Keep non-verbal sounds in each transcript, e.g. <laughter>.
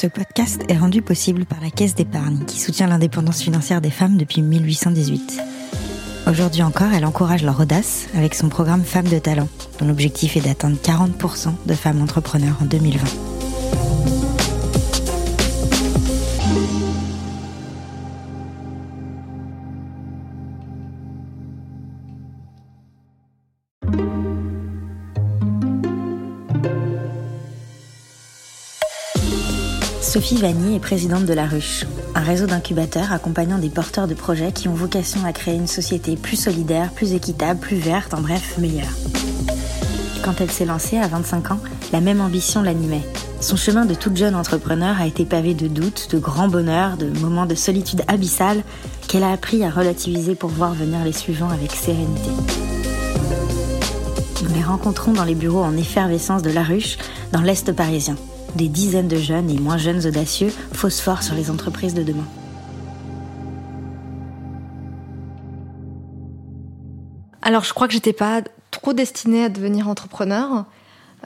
Ce podcast est rendu possible par la Caisse d'épargne qui soutient l'indépendance financière des femmes depuis 1818. Aujourd'hui encore, elle encourage leur audace avec son programme Femmes de talent, dont l'objectif est d'atteindre 40% de femmes entrepreneurs en 2020. Sophie Vanier est présidente de La Ruche, un réseau d'incubateurs accompagnant des porteurs de projets qui ont vocation à créer une société plus solidaire, plus équitable, plus verte, en bref, meilleure. Quand elle s'est lancée à 25 ans, la même ambition l'animait. Son chemin de toute jeune entrepreneur a été pavé de doutes, de grands bonheurs, de moments de solitude abyssale qu'elle a appris à relativiser pour voir venir les suivants avec sérénité. Nous les rencontrons dans les bureaux en effervescence de La Ruche, dans l'Est parisien des dizaines de jeunes et moins jeunes audacieux phosphorent sur les entreprises de demain. Alors je crois que j'étais pas trop destinée à devenir entrepreneur.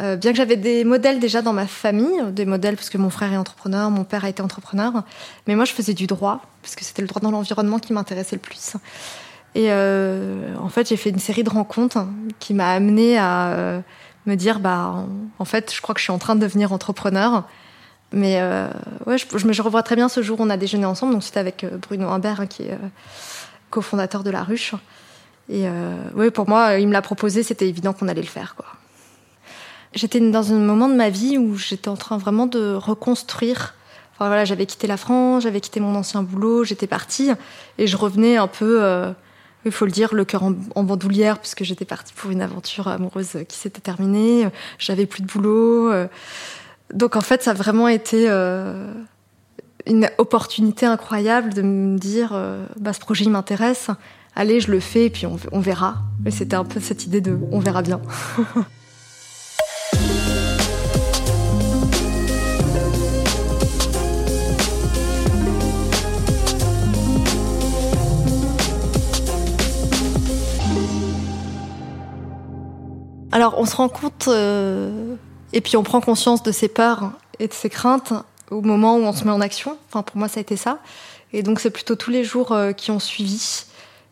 Euh, bien que j'avais des modèles déjà dans ma famille, des modèles parce que mon frère est entrepreneur, mon père a été entrepreneur, mais moi je faisais du droit parce que c'était le droit dans l'environnement qui m'intéressait le plus. Et euh, en fait, j'ai fait une série de rencontres qui m'a amené à euh, me dire bah en fait je crois que je suis en train de devenir entrepreneur. Mais euh, ouais je, je, revois très bien ce jour où on a déjeuné ensemble. Donc c'était avec euh, Bruno Humbert hein, qui est euh, cofondateur de la ruche. Et oui pour moi il me l'a proposé. C'était évident qu'on allait le faire quoi. J'étais dans un moment de ma vie où j'étais en train vraiment de reconstruire. Enfin voilà j'avais quitté la France j'avais quitté mon ancien boulot j'étais partie. Et je revenais un peu il faut le dire, le cœur en, bandoulière, puisque j'étais partie pour une aventure amoureuse qui s'était terminée. J'avais plus de boulot. Euh. Donc en fait, ça a vraiment été euh, une opportunité incroyable de me dire, euh, bah, ce projet m'intéresse. Allez, je le fais, et puis on, on verra. Et c'était un peu cette idée de, on verra bien. <laughs> Alors, on se rend compte, euh, et puis on prend conscience de ses peurs et de ses craintes au moment où on se met en action. Enfin, pour moi, ça a été ça. Et donc, c'est plutôt tous les jours euh, qui ont suivi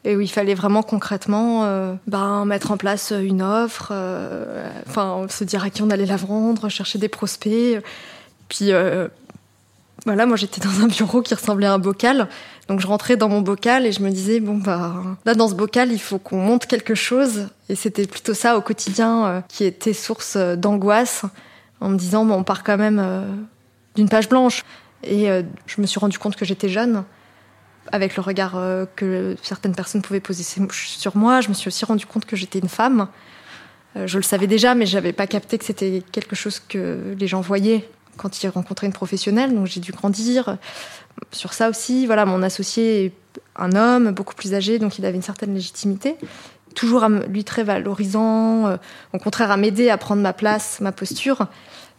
et où il fallait vraiment concrètement euh, ben, mettre en place une offre, enfin se dire à qui on allait la vendre, chercher des prospects. Puis voilà, moi j'étais dans un bureau qui ressemblait à un bocal. Donc je rentrais dans mon bocal et je me disais, bon bah là dans ce bocal, il faut qu'on monte quelque chose. Et c'était plutôt ça au quotidien euh, qui était source euh, d'angoisse, en me disant, bon, on part quand même euh, d'une page blanche. Et je me suis rendu compte que j'étais jeune, avec le regard que certaines personnes pouvaient poser sur moi. Je me suis aussi rendu compte que j'étais une femme. je le savais déjà, mais j'avais pas capté que c'était quelque chose que les gens voyaient quand il rencontrait une professionnelle, donc j'ai dû grandir sur ça aussi. Voilà, mon associé est un homme beaucoup plus âgé, donc il avait une certaine légitimité. Toujours lui très valorisant, euh, au contraire à m'aider à prendre ma place, ma posture.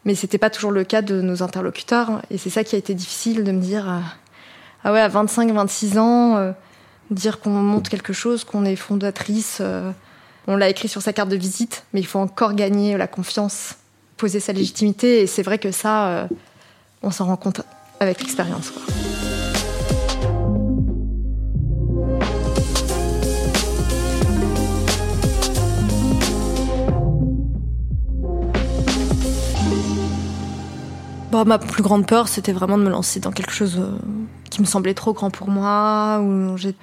Mais c'était pas toujours le cas de nos interlocuteurs. Et c'est ça qui a été difficile de me dire, euh, ah ouais, à 25, 26 ans, euh, dire qu'on monte quelque chose, qu'on est fondatrice. on l'a écrit sur sa carte de visite, mais il faut encore gagner la confiance poser sa légitimité. Et c'est vrai que ça, on s'en rend compte avec l'expérience. Bon, ma plus grande peur, c'était vraiment de me lancer dans quelque chose euh, qui me semblait trop grand pour moi. Où j'ai...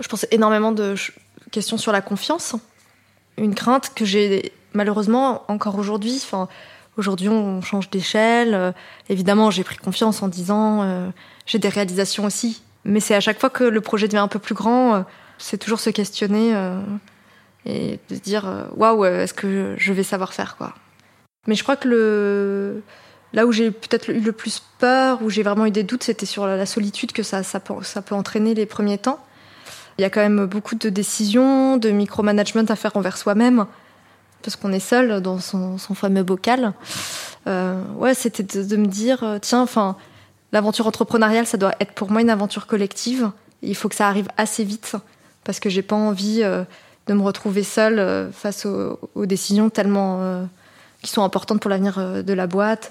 Je pensais énormément de questions sur la confiance. Une crainte que j'ai malheureusement, encore aujourd'hui, enfin, aujourd'hui, on change d'échelle. Euh, évidemment, j'ai pris confiance en disant, euh, j'ai des réalisations aussi. Mais c'est à chaque fois que le projet devient un peu plus grand, c'est toujours se questionner et de se dire, waouh, est-ce que je vais savoir faire, quoi. Mais je crois que le, là où j'ai peut-être eu le plus peur, où j'ai vraiment eu des doutes, c'était sur la solitude que ça, peut entraîner les premiers temps. Il y a quand même beaucoup de décisions, de micromanagement à faire envers soi-même parce qu'on est seul dans son, fameux bocal. Euh, ouais, c'était de, me dire, euh, tiens, enfin, l'aventure entrepreneuriale, ça doit être pour moi une aventure collective. Il faut que ça arrive assez vite parce que j'ai pas envie euh, de me retrouver seule face aux, décisions tellement qui sont importantes pour l'avenir de la boîte.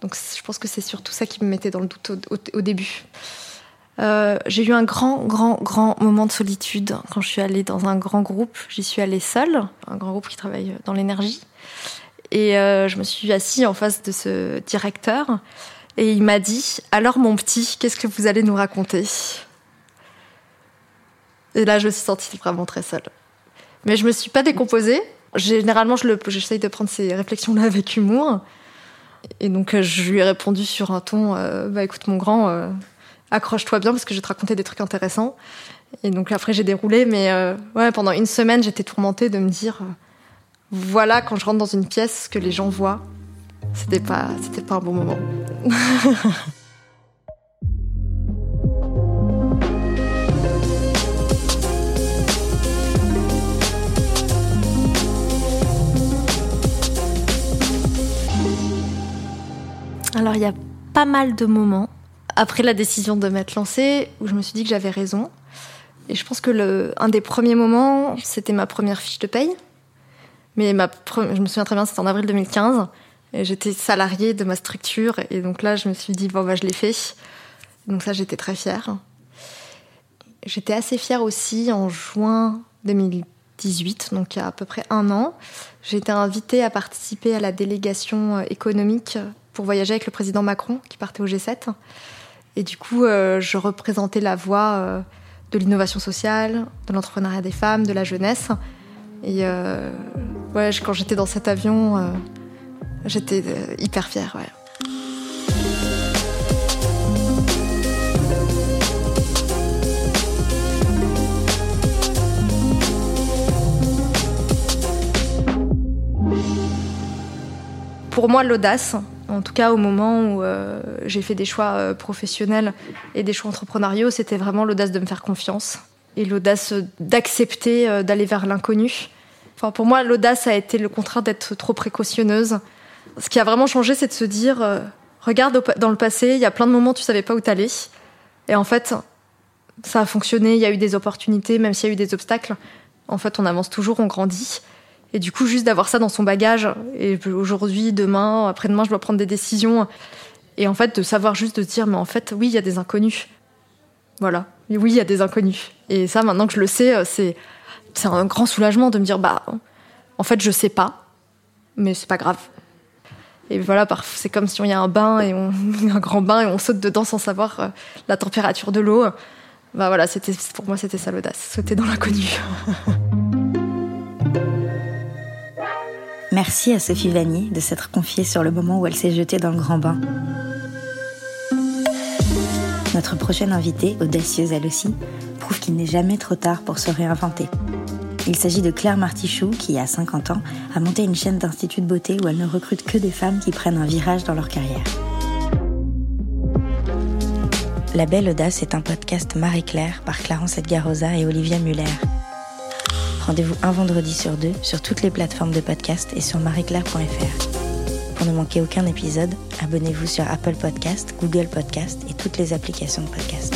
Donc je pense que c'est surtout ça qui me mettait dans le doute au, début. Euh, j'ai eu un grand, grand, grand moment de solitude quand je suis allée dans un grand groupe. J'y suis allée seule, un grand groupe qui travaille dans l'énergie. Et euh, je me suis assise en face de ce directeur et il m'a dit Alors, mon petit, qu'est-ce que vous allez nous raconter? Et là, je me suis sentie vraiment très seule. Mais je me suis pas décomposée. Généralement, j'essaye de prendre ces réflexions-là avec humour. Et donc, euh, je lui ai répondu sur un ton euh, Bah écoute, mon grand, euh, accroche-toi bien parce que je vais te raconter des trucs intéressants. Et donc, après, j'ai déroulé. Mais ouais, pendant une semaine, j'étais tourmentée de me dire Voilà, quand je rentre dans une pièce, ce que les gens voient. C'était pas, c'était pas un bon moment. <laughs> Alors il y a pas mal de moments après la décision de m'être lancée où je me suis dit que j'avais raison. Et je pense que le, un des premiers moments, c'était ma première fiche de paye. Mais ma, je me souviens très bien, c'était en avril 2015. J'étais salariée de ma structure. Et donc là, je me suis dit, bon, bah, je l'ai fait. Donc ça, j'étais très fière. J'étais assez fière aussi en juin 2018, donc il y a à peu près un an. J'ai été invitée à participer à la délégation économique pour voyager avec le président Macron qui partait au G7. Et du coup, euh, je représentais la voix euh, de l'innovation sociale, de l'entrepreneuriat des femmes, de la jeunesse. Et euh, ouais, quand j'étais dans cet avion, j'étais hyper fière. Pour moi, l'audace, en tout cas, au moment où euh, j'ai fait des choix euh, professionnels et des choix entrepreneuriaux, c'était vraiment l'audace de me faire confiance et l'audace d'accepter euh, d'aller vers l'inconnu. Enfin, pour moi, l'audace a été le contraire d'être trop précautionneuse. Ce qui a vraiment changé, c'est de se dire regarde dans le passé, il y a plein de moments où tu savais pas où t'allais. Et en fait, ça a fonctionné, il y a eu des opportunités, même s'il y a eu des obstacles. En fait, on avance toujours, on grandit. Et du coup, juste d'avoir ça dans son bagage, et aujourd'hui, demain, après-demain, je dois prendre des décisions. Et en fait, de savoir juste de dire, mais en fait, oui, il y a des inconnus. Voilà. Oui, il y a des inconnus. Et ça, maintenant que je le sais, euh, c'est, c'est un grand soulagement de me dire, bah, en fait, je sais pas, mais c'est pas grave. Et voilà, c'est comme si on y a un bain et on, <laughs> un grand bain et on saute dedans sans savoir euh, la température de l'eau. Bah voilà, c'était, pour moi, c'était ça l'audace, sauter dans l'inconnu. <laughs> Merci à Sophie Vanier de s'être confiée sur le moment où elle s'est jetée dans le grand bain. Notre prochaine invitée, audacieuse elle aussi, prouve qu'il n'est jamais trop tard pour se réinventer. Il s'agit de Claire Martichoux qui, à 50 ans, a monté une chaîne d'instituts de beauté où elle ne recrute que des femmes qui prennent un virage dans leur carrière. La Belle Audace est un podcast Marie-Claire par Clarence Edgarosa et Olivia Muller. Rendez-vous un vendredi sur deux sur toutes les plateformes de podcast et sur marieclaire.fr. Pour ne manquer aucun épisode, abonnez-vous sur Apple Podcast, Google Podcast et toutes les applications de podcast.